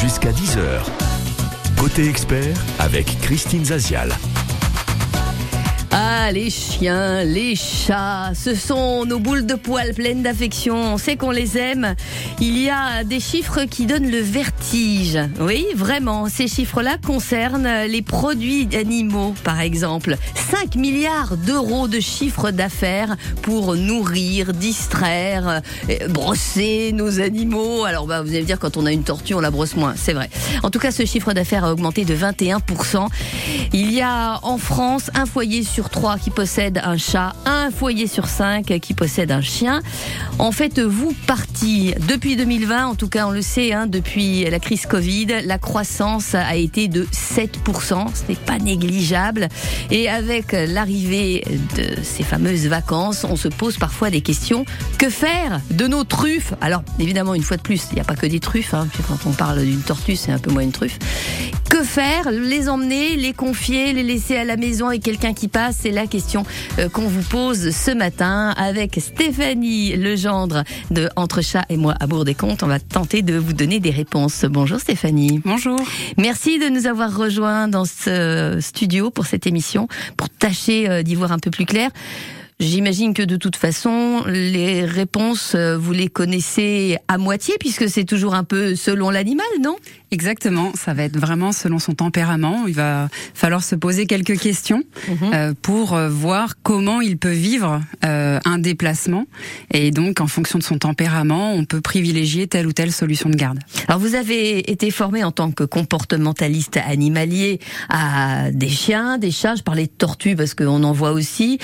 Jusqu'à 10h. Côté expert avec Christine Zazial. Ah, les chiens, les chats, ce sont nos boules de poils pleines d'affection. On sait qu'on les aime. Il y a des chiffres qui donnent le vertige. Oui, vraiment. Ces chiffres-là concernent les produits animaux, par exemple. 5 milliards d'euros de chiffre d'affaires pour nourrir, distraire, euh, brosser nos animaux. Alors, bah, vous allez me dire, quand on a une tortue, on la brosse moins. C'est vrai. En tout cas, ce chiffre d'affaires a augmenté de 21%. Il y a en France un foyer sur sur trois qui possèdent un chat, un foyer sur cinq qui possède un chien. En fait, vous parti depuis 2020, en tout cas on le sait, hein, depuis la crise Covid, la croissance a été de 7%, ce n'est pas négligeable. Et avec l'arrivée de ces fameuses vacances, on se pose parfois des questions. Que faire de nos truffes? Alors évidemment, une fois de plus, il n'y a pas que des truffes. Hein, quand on parle d'une tortue, c'est un peu moins une truffe. Que faire Les emmener, les confier, les laisser à la maison avec quelqu'un qui passe c'est la question euh, qu'on vous pose ce matin avec Stéphanie Legendre de Entre Chat et moi à Bourg-des-Comptes. On va tenter de vous donner des réponses. Bonjour Stéphanie. Bonjour. Merci de nous avoir rejoints dans ce studio pour cette émission, pour tâcher euh, d'y voir un peu plus clair. J'imagine que de toute façon, les réponses, euh, vous les connaissez à moitié, puisque c'est toujours un peu selon l'animal, non? Exactement, ça va être vraiment selon son tempérament. Il va falloir se poser quelques questions mhm. euh, pour euh, voir comment il peut vivre euh, un déplacement. Et donc, en fonction de son tempérament, on peut privilégier telle ou telle solution de garde. Alors, vous avez été formé en tant que comportementaliste animalier à des chiens, des chats. Je parlais de tortues parce qu'on en voit aussi.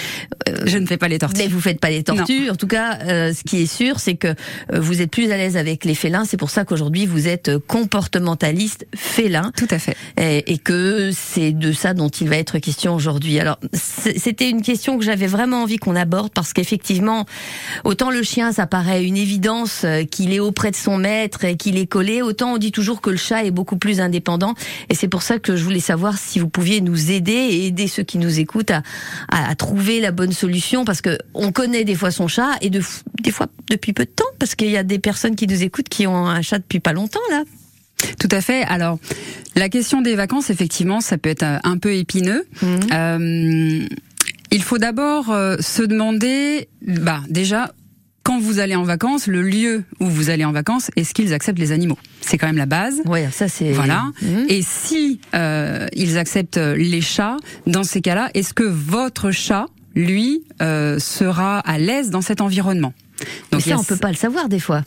Je ne fais pas les tortues. Mais vous faites pas les tortues. En tout cas, ce qui est sûr, c'est que vous êtes plus à l'aise avec les félins. C'est pour ça qu'aujourd'hui, vous êtes comportementaliste mentaliste félin. Tout à fait. Et, que c'est de ça dont il va être question aujourd'hui. Alors, c'était une question que j'avais vraiment envie qu'on aborde parce qu'effectivement, autant le chien, ça paraît une évidence euh, qu'il est auprès de son maître et qu'il est collé, autant on dit toujours que le chat est beaucoup plus indépendant. Et c'est pour ça que je voulais savoir si vous pouviez nous aider et aider ceux qui nous écoutent à, à, trouver la bonne solution parce que on connaît des fois son chat et de, des fois depuis peu de temps parce qu'il y a des personnes qui nous écoutent qui ont un chat depuis pas longtemps là. Tout à fait. Alors, la question des vacances, effectivement, ça peut être euh, un peu épineux. Mhm. Euh, il faut d'abord euh, se demander, bah déjà, quand vous allez en vacances, le lieu où vous allez en vacances, est-ce qu'ils acceptent les animaux? C'est quand même la base. Oui, ça c'est. Voilà. Mhm. Et si ils acceptent les chats, dans ces cas-là, est-ce que votre chat, lui, sera à l'aise dans cet environnement? Donc, Mais ça, on peut pas le savoir des fois.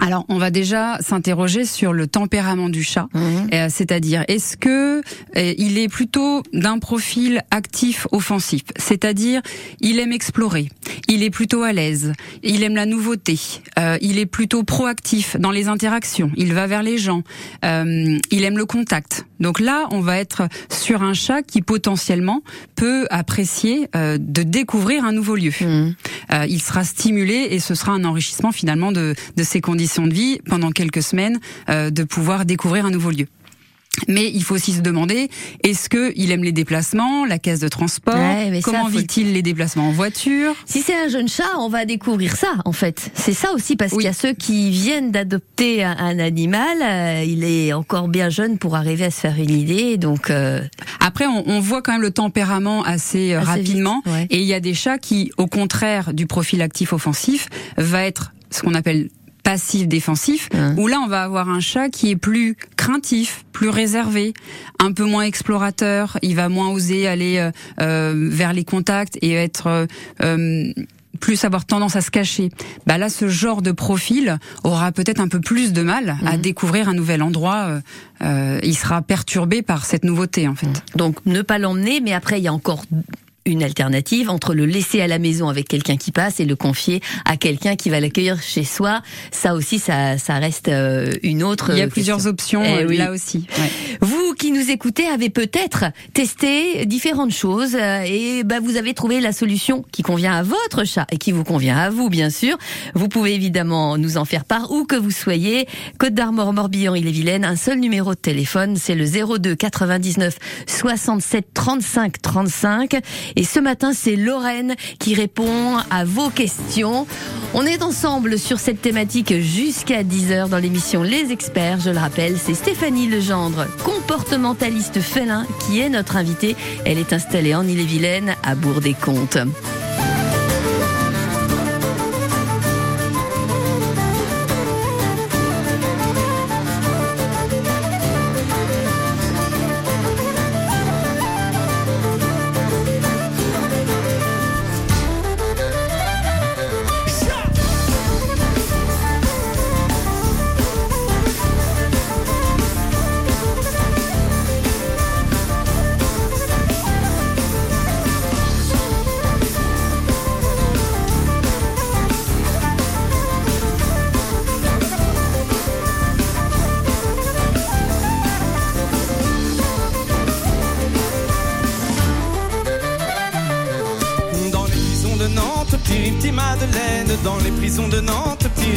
Alors, on va déjà s'interroger sur le tempérament du chat, mhm. euh, c'est-à-dire est-ce que euh, il est plutôt d'un profil actif offensif, c'est-à-dire il aime explorer, il est plutôt à l'aise, il aime la nouveauté, euh, il est plutôt proactif dans les interactions, il va vers les gens, il aime le contact. Donc là, on va être sur un chat qui potentiellement peut apprécier de découvrir un nouveau lieu. Mhm. il sera stimulé et ce sera un enrichissement finalement de, de ses conditions de vie pendant quelques semaines euh, de pouvoir découvrir un nouveau lieu. Mais il faut aussi se demander, est-ce que il aime les déplacements, la caisse de transport? Comment vit-il les déplacements? En voiture? Si c'est un jeune chat, on va découvrir ça, en fait. C'est ça aussi, parce qu'il y a ceux qui viennent d'adopter un, animal. Euh, il est encore bien jeune pour arriver à se faire une idée. Donc euh, après, on, voit quand même le tempérament assez, euh, rapidement. Et il y a des chats qui, au contraire du profil actif offensif, va être ce qu'on appelle passif défensif où là on va avoir un chat qui est plus craintif, plus réservé, un peu moins explorateur, il va moins oser aller euh, euh, vers les contacts et être euh, plus avoir tendance à se cacher. Bah là, ce genre de profil aura peut-être un peu plus de mal à mhm. découvrir un nouvel endroit. il sera perturbé par cette nouveauté, en fait. Donc, ne pas l'emmener, mais après, il y a encore une alternative entre le laisser à la maison avec quelqu'un qui passe et le confier à quelqu'un qui va l'accueillir chez soi. Ça aussi, ça, ça reste euh, une autre. Il y a plusieurs options eh euh, là aussi. Vous qui nous écoutez avez peut-être testé différentes choses euh, et bah, vous avez trouvé la solution qui convient à votre chat et qui vous convient à vous, bien sûr. Vous pouvez évidemment nous en faire part où que vous soyez. Côte d'Armor, Morbihan, il est vilaine. Un seul numéro de téléphone, c'est le 02 99 67 35 35. Et ce matin, c'est Lorraine qui répond à vos questions. On est ensemble sur cette thématique jusqu'à 10h dans l'émission Les Experts. Je le rappelle, c'est Stéphanie Legendre, comportementaliste félin, qui est notre invitée. Elle est installée en Ille-et-Vilaine à Bourg-des-Comptes.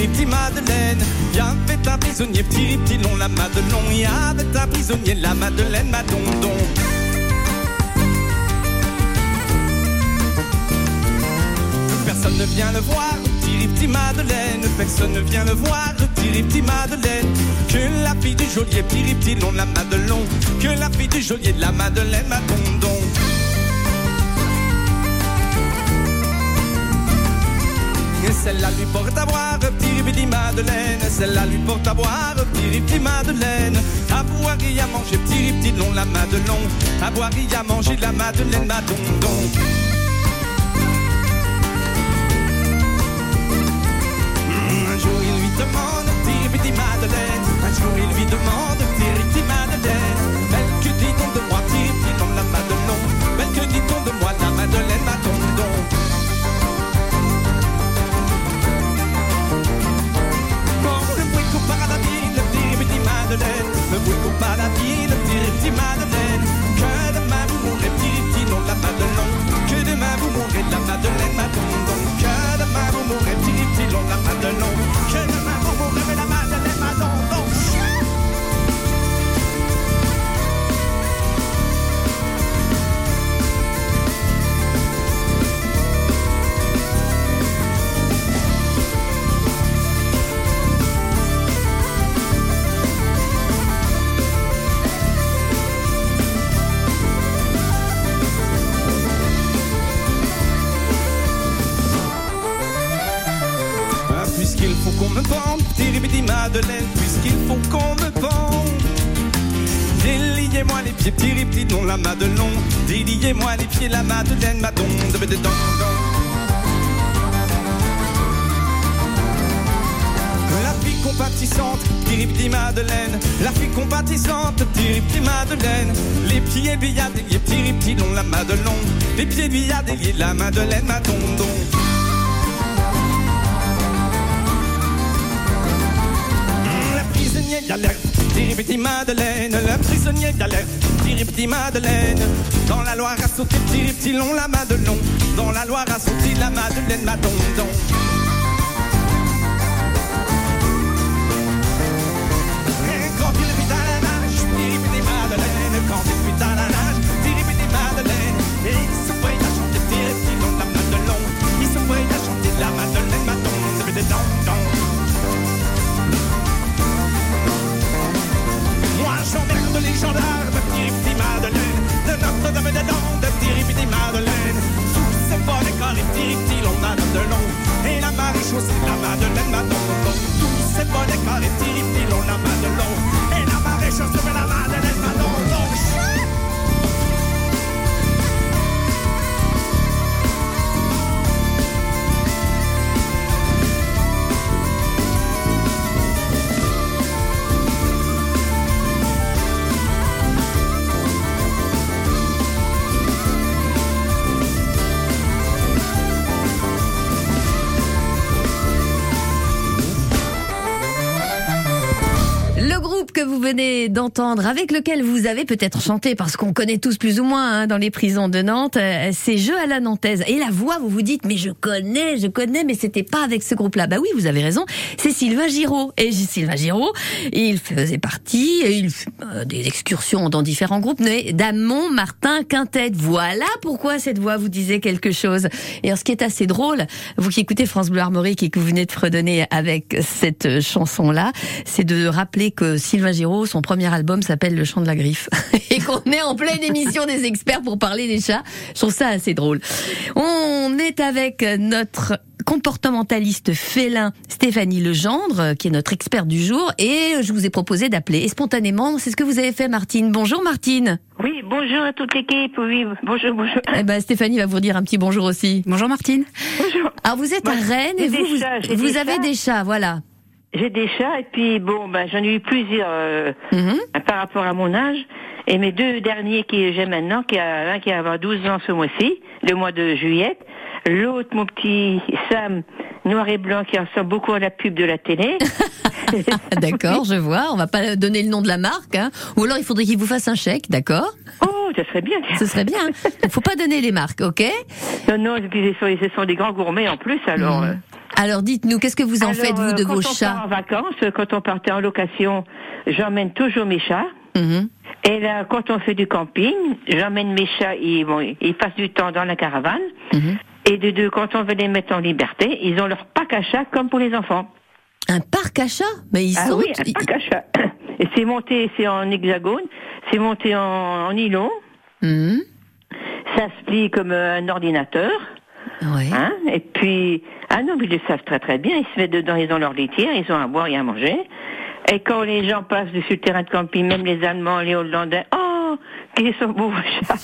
Petit Madeleine. Y avait un prisonnier, petit petit long, la Madelon. Y avait un prisonnier, la Madeleine, Madondon. Personne ne vient le voir, petit petit Madeleine. Personne ne vient le voir, petit petit Madeleine. Que la fille du geôlier, petit petit long, la Madelon. Que la fille du geôlier, la Madeleine, Madondon. Celle-là lui porte à boire, petit petit Madeleine. Celle-là lui porte à boire, petit petit Madeleine. À boire et à manger, petit petit long, la Madelon. À boire et à manger, la Madeleine, Madondon. Un jour il lui demande, petit petit Madeleine. Un jour il lui demande, petit petit Madeleine. Qu'on me petit petit Madeleine, puisqu'il faut qu'on me vende. Déliez-moi les pieds, petit non la Madelon. Déliez-moi les pieds, la Madeleine, ma donde, de don, La fille compatissante, petit Madeleine. La fille compatissante, petit Madeleine. Les pieds a déliés, petit non la Madelon. Les pieds déliés, la Madeleine, ma dondon. Galère, petit Madeleine. La prisonnière galère, petit Madeleine. Dans la Loire a sauté petit long la Madelon. Dans la Loire a la Madeleine, ma d'entendre, avec lequel vous avez peut-être chanté, parce qu'on connaît tous plus ou moins hein, dans les prisons de Nantes, euh, c'est Jeux à la Nantaise. Et la voix, vous vous dites, mais je connais, je connais, mais c'était pas avec ce groupe-là. Bah oui, vous avez raison, c'est Sylvain Giraud. Et Sylvain Giraud, il faisait partie, il fait euh, des excursions dans différents groupes, mais d'Amont, Martin, Quintet. Voilà pourquoi cette voix vous disait quelque chose. Et alors, ce qui est assez drôle, vous qui écoutez France Bleu Armorique et que vous venez de fredonner avec cette chanson-là, c'est de rappeler que Sylvain Giraud, son premier album s'appelle Le Chant de la Griffe. et qu'on est en pleine émission des experts pour parler des chats. Je trouve ça assez drôle. On est avec notre comportementaliste félin Stéphanie Legendre, qui est notre experte du jour, et je vous ai proposé d'appeler. Et spontanément, c'est ce que vous avez fait, Martine. Bonjour, Martine. Oui, bonjour à toute l'équipe. Oui, bonjour, bonjour. Eh ben, Stéphanie va vous dire un petit bonjour aussi. Bonjour Martine. Bonjour. Alors, vous êtes Moi, à Rennes et vous, vous, chats, j'ai vous des avez chats. des chats, voilà. J'ai des chats et puis bon, ben j'en ai eu plusieurs euh, Mhm. par rapport à mon âge. Et mes deux derniers que j'ai maintenant, qui a l'un qui va avoir 12 ans ce mois-ci, le mois de juillet. L'autre, mon petit Sam, noir et blanc, qui ressemble beaucoup à la pub de la télé. D'accord, je vois. On va pas donner le nom de la marque, hein. Ou alors il faudrait qu'il vous fasse un chèque, d'accord? Oh, ça serait bien. Ce serait bien. Il faut pas donner les marques, ok? Non, non, et puis ce sont, des grands gourmets en plus, alors. euh, Alors dites-nous, qu'est-ce que vous en alors, faites, vous, euh, de quand vos on part chats en vacances, quand on partait en location, j'emmène toujours mes chats. Mhm. Et là, quand on fait du camping, j'emmène mes chats, ils, bon, ils passent du temps dans la caravane. Mhm. Et de deux, quand on veut les mettre en liberté, ils ont leur pack à chat comme pour les enfants. Un parc à chats Mais ils ah sont... oui, un pack à chat. Et c'est monté, c'est en hexagone, c'est monté en, en nylon, Mhm. ça se plie comme euh, un ordinateur. Ouais. Hein? Et puis, ah non, ils le savent très très bien, ils se mettent dedans, ils ont leur litière, ils ont à boire et à manger. Et quand les gens passent dessus le terrain de camping, même les Allemands, les Hollandais, oh, qu'ils sont beaux chats.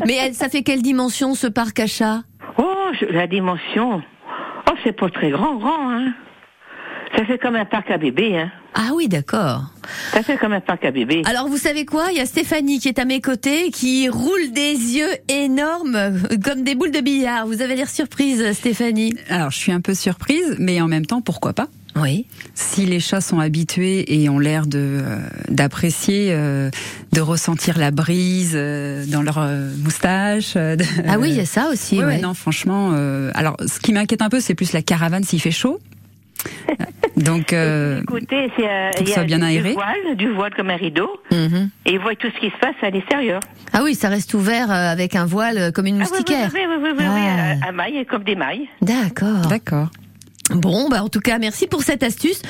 Mais elle- ça fait quelle dimension ce parc à chats? Oh, la dimension. Oh, c'est pas très grand, grand, hein. Ça fait comme un parc à bébé, hein. Ah oui, d'accord. Ça fait comme un parc à bébé. Alors vous savez quoi? Il y a Stéphanie qui est à mes côtés, qui roule des yeux énormes, euh, comme des boules de billard. Vous avez l'air surprise, Stéphanie. Alors je suis un peu surprise, mais en même temps pourquoi pas? Oui. Si les chats sont habitués et ont l'air de euh, d'apprécier, euh, de ressentir la brise euh, dans leur euh, moustache. euh, de- Ah oui, il y a ça aussi. Ouais, ouais, ouais. non, franchement. euh, alors, ce qui m'inquiète un peu, c'est plus la caravane s'il fait chaud. Donc, euh, Écoutez, c'est, euh, il y a bien du aéré. voile, du voile comme un rideau, Mhm. et ils voient tout ce qui se passe à l'extérieur. Ah oui, ça reste ouvert euh, avec un voile euh, comme une Ah oui, oui, moustiquaire. oui, oui, oui, oui, oui, Ah. à, à mailles, comme des mailles. D'accord. d'accord. Bon, bah en tout cas, merci pour cette astuce.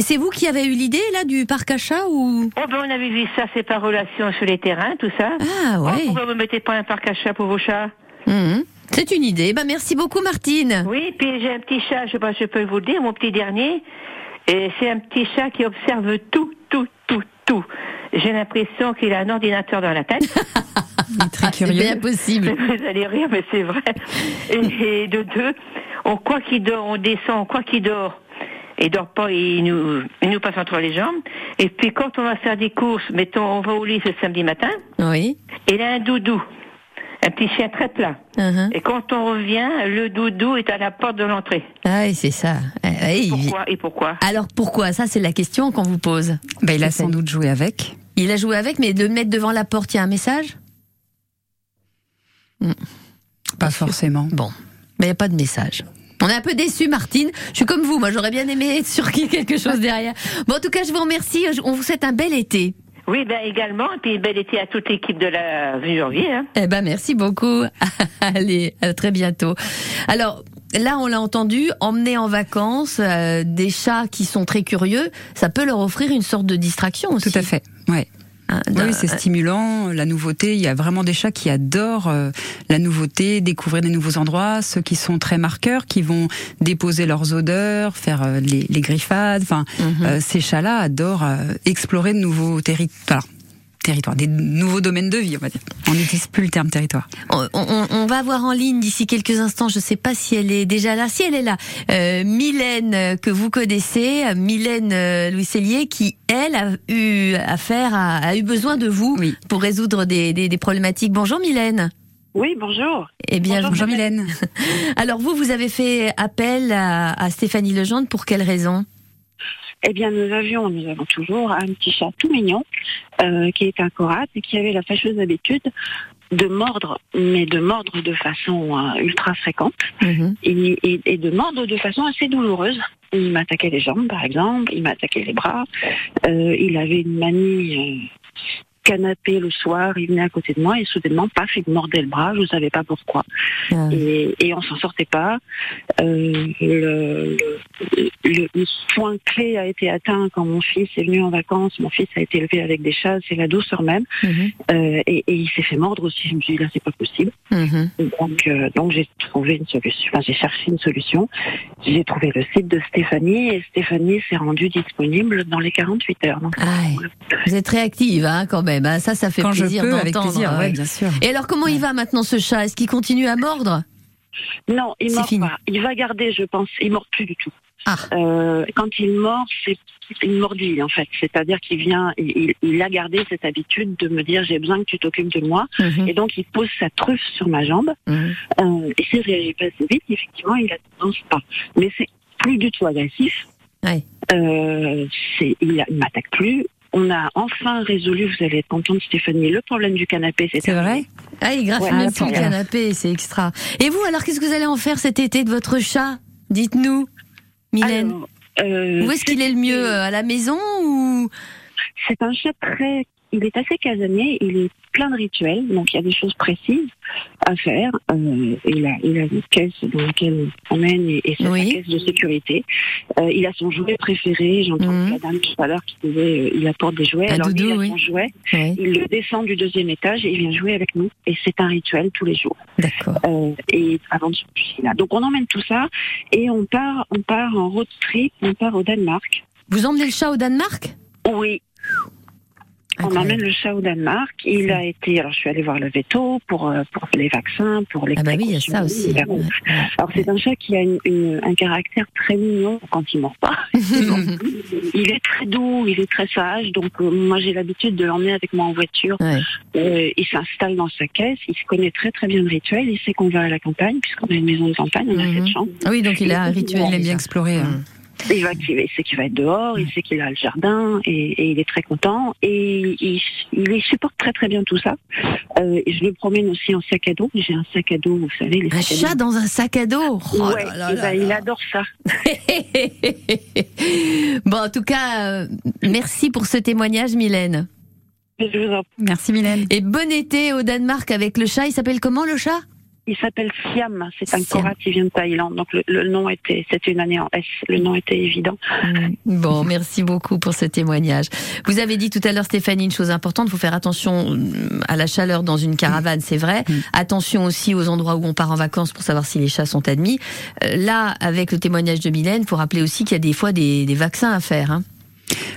C'est vous qui avez eu l'idée là du parc à chats ou? Oh, ben, on avait vu ça, c'est par relation sur les terrains, tout ça. Ah Oh, ouais. pourquoi vous mettez pas un parc à chat pour vos chats? Mhm. C'est une idée. Bah merci beaucoup, Martine. Oui, puis j'ai un petit chat, je sais pas, je peux vous le dire, mon petit dernier. Et c'est un petit chat qui observe tout, tout, tout, tout. J'ai l'impression qu'il a un ordinateur dans la tête. Il est très c'est curieux. bien possible. Vous allez rire, mais c'est vrai. Et, et de deux, on croit qu'il dort, on descend, on croit qu'il dort. Il dort pas, il nous, il nous passe entre les jambes. Et puis quand on va faire des courses, mettons, on va au lit ce samedi matin, Oui. il a un doudou. Un petit chien très plat. Mhm. Et quand on revient, le doudou est à la porte de l'entrée. Ah oui, c'est ça. Eh, eh, il- Pourquoi et pourquoi? Alors pourquoi? Ça, c'est la question qu'on vous pose. Bah, il a sans doute joué avec. Il a joué avec, mais de le mettre devant la porte, il y a un message? Pas forcément. Bon, mais il n'y a pas de message. On est un peu déçus, Martine. Je suis comme vous, moi j'aurais bien aimé être sûr qu'il y ait quelque chose derrière. Bon, en tout cas, je vous remercie. On vous souhaite un bel été. Oui, ben également. Et puis bel été à toute l'équipe de la Janvier. Hein. Eh ben, merci beaucoup. Allez, à très bientôt. Alors, là, on l'a entendu, emmener en vacances euh, des chats qui sont très curieux, ça peut leur offrir une sorte de distraction aussi. Tout à fait. Ouais. Hein, Oui, c'est stimulant, la nouveauté. Il y a vraiment des chats qui adorent euh, la nouveauté, découvrir des nouveaux endroits. Ceux qui sont très marqueurs, qui vont déposer leurs odeurs, faire euh, les, les griffades. Enfin, Mhm. euh, ces chats-là adorent euh, explorer de nouveaux territoires. Des nouveaux domaines de vie, on va dire. On n'utilise plus le terme territoire. On, on- on va voir en ligne d'ici quelques instants, je ne sais pas si elle est déjà là, si elle est là, euh, Mylène euh, que vous connaissez, euh, Mylène euh, Louis Cellier, qui elle a eu affaire, à- a, eu besoin de vous Oui. pour résoudre des, des- des problématiques. Bonjour Mylène. Oui, bonjour. Eh bien, Bonjour Mylène. alors vous, vous avez fait appel à, à Stéphanie Legendre pour quelle raison? Eh bien, nous avions, nous avons toujours un petit chat tout mignon euh, qui est un corat et qui avait la fâcheuse habitude de mordre, mais de mordre de façon euh, ultra fréquente Mhm. et, et- et de mordre de façon assez douloureuse. Il m'attaquait les jambes, par exemple, il m'attaquait les bras. Euh, il avait une manie euh, canapé le soir, il venait à côté de moi et soudainement, paf, il me mordait le bras, je ne savais pas pourquoi. Ah. Et, et on s'en sortait pas. Euh, le, le, le- le point clé a été atteint quand mon fils est venu en vacances. Mon fils a été élevé avec des chats, c'est la douceur même. Mhm. Euh, et, et il s'est fait mordre aussi. Je me suis dit, là, c'est pas possible. Mhm. Donc, euh, donc j'ai trouvé une solution. Enfin, j'ai cherché une solution. J'ai trouvé le site de Stéphanie et Stéphanie s'est rendue disponible dans les 48 heures. Donc, Ah, Vous êtes réactive, hein, quand même. Hein. Ça, ça fait Quand je plaisir peux, avec d'entendre. plaisir, ouais, ouais. bien sûr. Et alors, comment il va maintenant ce chat? Est-ce qu'il continue à mordre? Non, il C'est mord fini. pas. Il va garder, je pense. Il mord plus du tout. Ah. Euh, quand il mord, c'est une mordille en fait. C'est-à-dire qu'il vient, il, a gardé cette habitude de me dire j'ai besoin que tu t'occupes de moi. Mhm. Et donc il pose sa truffe sur ma jambe. Mhm. Euh, et s'il réagit pas assez vite, effectivement, il a tendance pas. Mais c'est plus du tout agressif. Ouais. Euh, il, il m'attaque plus. On a enfin résolu, vous allez être contente Stéphanie, le problème du canapé. C'est vrai Ah, il graffe Ouais, le super. canapé, c'est extra. Et vous, alors, qu'est-ce que vous allez en faire cet été de votre chat? Dites-nous, Mylène. Alors, euh, Où est-ce qu'il est le mieux euh, À la maison ou? C'est un chat très. Il est assez casanier, il est plein de rituels, donc il y a des choses précises à faire. Euh, il, a, il a une caisse dans laquelle on emmène et, et c'est Oui. caisse de sécurité. Euh, il a son jouet préféré, j'entends Mhm. la dame tout à l'heure qui disait euh, il apporte des jouets. Un Alors lui, il a oui. son jouet, Oui, il le descend du deuxième étage et il vient jouer avec nous. Et c'est un rituel tous les jours. d'accord. Euh, et avant de là. Donc on emmène tout ça et on part, on part en road trip, on part au Danemark. Vous emmenez le chat au Danemark? Oui, on emmène le chat au Danemark. Il a été, alors je suis allée voir le veto pour, euh, pour les vaccins, pour les Ah bah oui, il y a ça aussi. précautions. Ouais, ouais. Alors c'est un chat qui a une, une- un caractère très mignon quand il mord pas. il est très doux, il est très sage. Donc euh, moi j'ai l'habitude de l'emmener avec moi en voiture. Ouais. Euh, il s'installe dans sa caisse. Il se connaît très très bien le rituel. Il sait qu'on va à la campagne puisqu'on a une maison de campagne. On a Mhm. cette chambre. Ah oui, donc il a un rituel. Il aime bien explorer. hein. Il, va, il sait qu'il va être dehors, il sait qu'il a le jardin et, et il est très content et il, il supporte très très bien tout ça. Euh, et je le promène aussi en sac à dos. J'ai un sac à dos, vous savez, les Un chat dans un sac à dos Oh ouais, là là eh là ben, il adore ça. bon, en tout cas, euh, merci pour ce témoignage, Mylène. Je vous en- Merci Mylène. Et bon été au Danemark avec le chat. Il s'appelle comment le chat? Il s'appelle Siam, c'est un Siam. Qui vient de Thaïlande. Donc le, le nom était, c'était une année en S, le nom était évident. Mm. Bon, merci beaucoup pour ce témoignage. Vous avez dit tout à l'heure, Stéphanie, une chose importante, il faut faire attention mm, à la chaleur dans une caravane, c'est vrai. Mm. Attention aussi aux endroits où on part en vacances pour savoir si les chats sont admis. Euh, là, avec le témoignage de Mylène, il faut rappeler aussi qu'il y a des fois des, des vaccins à faire. Hein.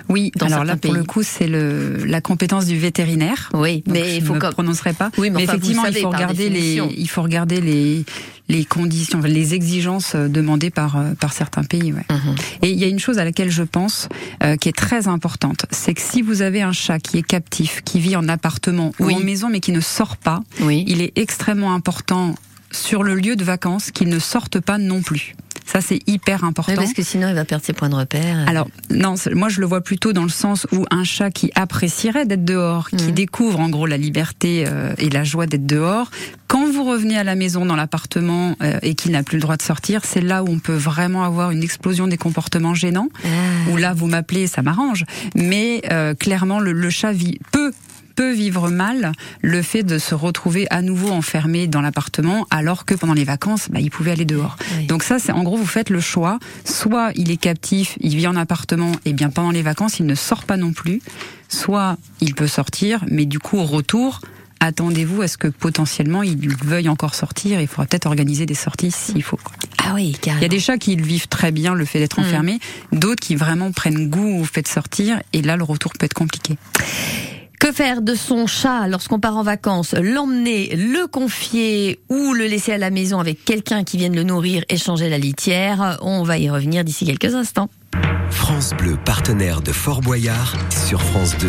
Oui, Dans alors là pour le coup c'est le la compétence du vétérinaire. Oui, Donc, mais il je faut ne comme... prononcerai pas. Oui, mais enfin, vous effectivement, savez, il faut regarder les, il faut regarder les les conditions, les exigences euh, demandées par euh, par certains pays. Ouais. Mhm. Et il y a une chose à laquelle je pense euh, qui est très importante, c'est que si vous avez un chat qui est captif, qui vit en appartement Oui. ou en maison mais qui ne sort pas, Oui. il est extrêmement important sur le lieu de vacances qu'il ne sorte pas non plus. Ça c'est hyper important. Oui, parce que sinon, il va perdre ses points de repère. Alors non, moi je le vois plutôt dans le sens où un chat qui apprécierait d'être dehors, qui Mhm. découvre en gros la liberté euh, et la joie d'être dehors, quand vous revenez à la maison dans l'appartement euh, et qu'il n'a plus le droit de sortir, c'est là où on peut vraiment avoir une explosion des comportements gênants. Ah. Où là vous m'appelez, ça m'arrange, mais euh, clairement le, le chat vit peut peut vivre mal le fait de se retrouver à nouveau enfermé dans l'appartement alors que pendant les vacances bah, il pouvait aller dehors. Oui. Donc ça, c'est en gros, vous faites le choix. Soit il est captif, il vit en appartement, et bien pendant les vacances, il ne sort pas non plus. Soit il peut sortir, mais du coup, au retour, attendez-vous à ce que potentiellement il veuille encore sortir. Il faudra peut-être organiser des sorties s'il faut. quoi. Ah oui, carrément. Il y a des chats qui vivent très bien, le fait d'être Mm. enfermé. D'autres qui vraiment prennent goût au fait de sortir, et là, le retour peut être compliqué. Que faire de son chat lorsqu'on part en vacances? L'emmener, le confier ou le laisser à la maison avec quelqu'un qui vienne le nourrir et changer la litière? On va y revenir d'ici quelques instants. France Bleu, partenaire de Fort Boyard sur France 2.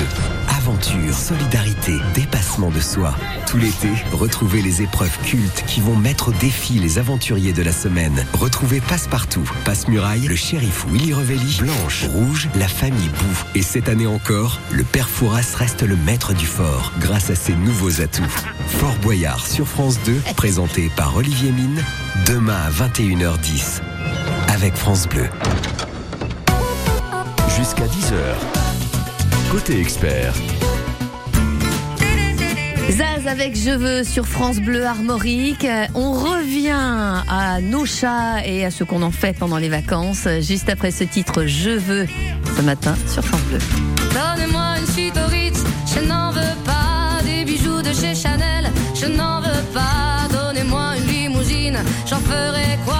Aventure, solidarité, dépassement de soi. Tout l'été, retrouvez les épreuves cultes qui vont mettre au défi les aventuriers de la semaine. Retrouvez Passe-Partout, Passe-Muraille, le shérif Willy Revelli, Blanche, Rouge, la famille Bou. Et cette année encore, le père Fouras reste le maître du fort grâce à ses nouveaux atouts. Fort Boyard sur France 2, présenté par Olivier Mine, demain à 21h10 avec France Bleu. Jusqu'à 10h. Côté expert, Zaz avec Je veux sur France Bleu Armorique. On revient à nos chats et à ce qu'on en fait pendant les vacances, juste après ce titre Je veux ce matin sur France Bleu. Donnez-moi une suite au Ritz, je n'en veux pas des bijoux de chez Chanel, je n'en veux pas. Donnez-moi une limousine, j'en ferai quoi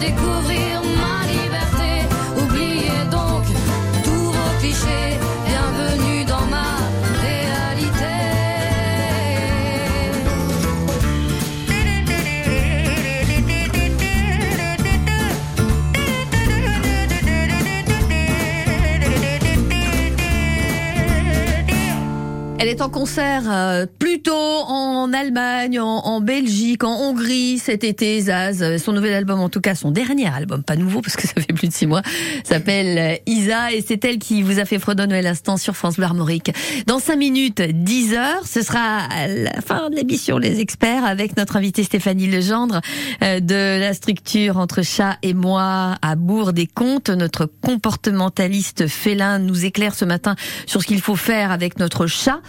découvrir est en concert euh, plutôt en Allemagne, en, en Belgique, en Hongrie cet été, Zaz. Son nouvel album, en tout cas son dernier album, pas nouveau parce que ça fait plus de six mois, s'appelle euh, Isa et c'est elle qui vous a fait fredonner l'instant sur France Bleu Armorique. Dans cinq minutes, 10 heures, ce sera la fin de l'émission Les Experts avec notre invitée Stéphanie Legendre euh, de la structure Entre Chat et Moi à Bourg-des-Comptes. Notre comportementaliste félin nous éclaire ce matin sur ce qu'il faut faire avec notre chat.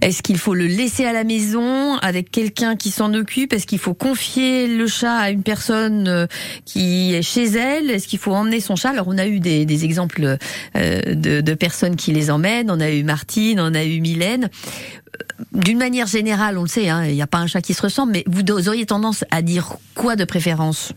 Est-ce qu'il faut le laisser à la maison avec quelqu'un qui s'en occupe? Est-ce qu'il faut confier le chat à une personne euh, qui est chez elle? Est-ce qu'il faut emmener son chat? Alors on a eu des, exemples euh, de, de personnes qui les emmènent. On a eu Martine, on a eu Mylène. Euh, D'une manière générale, on le sait, hein, il n'y a pas un chat qui se ressemble, mais vous auriez tendance à dire quoi de préférence?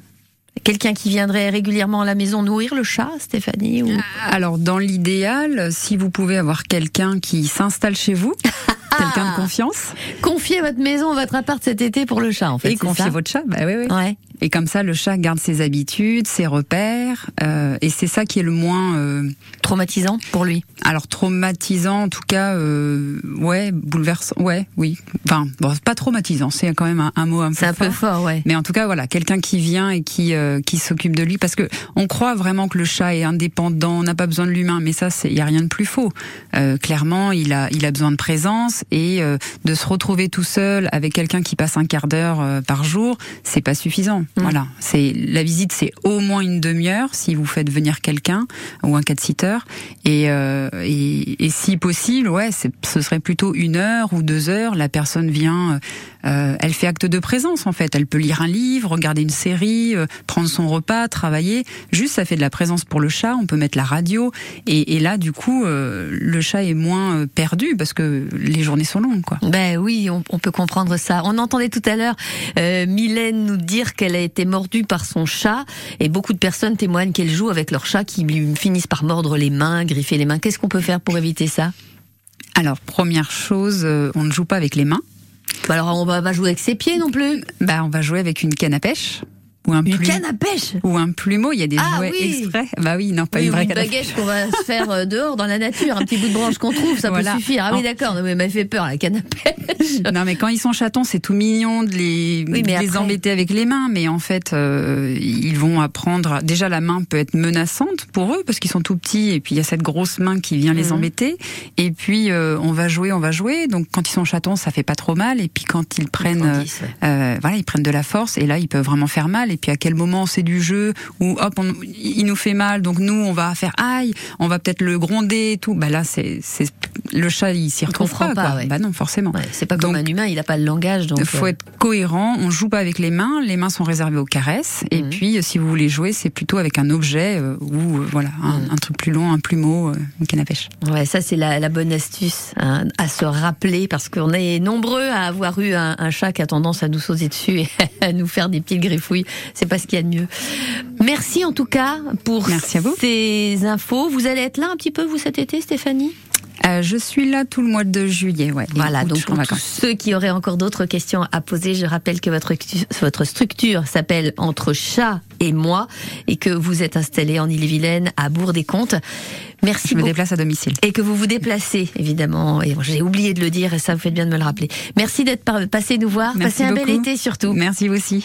Quelqu'un qui viendrait régulièrement à la maison nourrir le chat, Stéphanie ou... Alors, dans l'idéal, si vous pouvez avoir quelqu'un qui s'installe chez vous, quelqu'un de confiance, Confiez votre maison, votre appart cet été pour le chat, en fait. et confiez votre chat, bah oui, oui. Ouais. Et comme ça, le chat garde ses habitudes, ses repères, euh, et c'est ça qui est le moins, euh, Traumatisant pour lui. alors traumatisant, en tout cas, euh, ouais, bouleversant, ouais, oui. Enfin, bon, pas traumatisant, c'est quand même un, un mot un peu C'est un peu fort. fort, ouais. Mais en tout cas, voilà, quelqu'un qui vient et qui euh, qui s'occupe de lui, parce que on croit vraiment que le chat est indépendant, on n'a pas besoin de l'humain, mais ça, il y a rien de plus faux. Euh, clairement, il a il a besoin de présence et euh, de se retrouver tout seul avec quelqu'un qui passe un quart d'heure par jour, c'est pas suffisant. Voilà, c'est la visite, c'est au moins une demi-heure si vous faites venir quelqu'un ou un cat-sitter, et, euh, et et si possible, ouais, ce serait plutôt une heure ou deux heures. La personne vient, euh, elle fait acte de présence en fait. Elle peut lire un livre, regarder une série, euh, prendre son repas, travailler. Juste, ça fait de la présence pour le chat. On peut mettre la radio et, et là, du coup, euh, le chat est moins euh, perdu parce que les journées sont longues, quoi. Ben oui, on, on peut comprendre ça. On entendait tout à l'heure euh, Mylène nous dire qu'elle été mordue par son chat et beaucoup de personnes témoignent qu'elles jouent avec leur chat qui lui finissent par mordre les mains, griffer les mains. Qu'est-ce qu'on peut faire pour éviter ça? Alors, première chose, euh, on ne joue pas avec les mains. Bah Alors on va pas jouer avec ses pieds non plus. Bah, on va jouer avec une canne à pêche ou un Une plume- canne à pêche ou un plumeau. Il y a des Ah jouets oui. exprès. Bah oui, non, pas Oui, une ou vraie une canne à pêche. baguette qu'on va se faire euh, dehors dans la nature, un petit bout de branche qu'on trouve, ça Voilà. peut suffire. Ah oui d'accord, mais m'a fait peur la canne à pêche. Non, mais quand ils sont chatons, c'est tout mignon de les, Oui, de les après- embêter avec les mains. Mais en fait, euh, ils vont apprendre. Déjà, la main peut être menaçante pour eux parce qu'ils sont tout petits. Et puis, il y a cette grosse main qui vient les Mhm. embêter. Et puis, euh, on va jouer, on va jouer. Donc, quand ils sont chatons, ça fait pas trop mal. Et puis, quand ils prennent, euh, euh, voilà, ils prennent de la force. Et là, ils peuvent vraiment faire mal. Et puis, à quel moment c'est du jeu où hop, on- il nous fait mal. Donc, nous, on va faire aïe. On va peut-être le gronder et tout. Bah là, c'est, c'est le chat, il s'y retrouve pas, quoi. ouais. Bah non, forcément. Ouais, c'est pas comme Donc, un humain, il a pas le langage donc. il faut euh, être cohérent. On joue pas avec les mains. Les mains sont réservées aux caresses. Et Mhm. puis, si vous voulez jouer, c'est plutôt avec un objet euh, ou euh, voilà un, Mhm. un truc plus long, un plumeau, une canne à pêche. Ouais, ça c'est la, la bonne astuce hein, à se rappeler parce qu'on est nombreux à avoir eu un, un chat qui a tendance à nous sauter dessus et à nous faire des petites griffouilles. C'est pas ce qu'il y a de mieux. Merci en tout cas pour Merci à vous. ces infos. Vous allez être là un petit peu vous cet été, Stéphanie? Euh, je suis là tout le mois de juillet. Ouais, Voilà, donc pour tous ceux qui auraient encore d'autres questions à poser, je rappelle que votre, votre structure s'appelle Entre chat et moi et que vous êtes installé en Ille-et-Vilaine à Bourg-des-Comptes. Merci Je me déplace à domicile. Et que vous vous déplacez, évidemment. Et bon, j'ai oublié de le dire et ça vous fait bien de me le rappeler. Merci d'être passé nous voir. Merci Passez un bel été surtout. Merci aussi.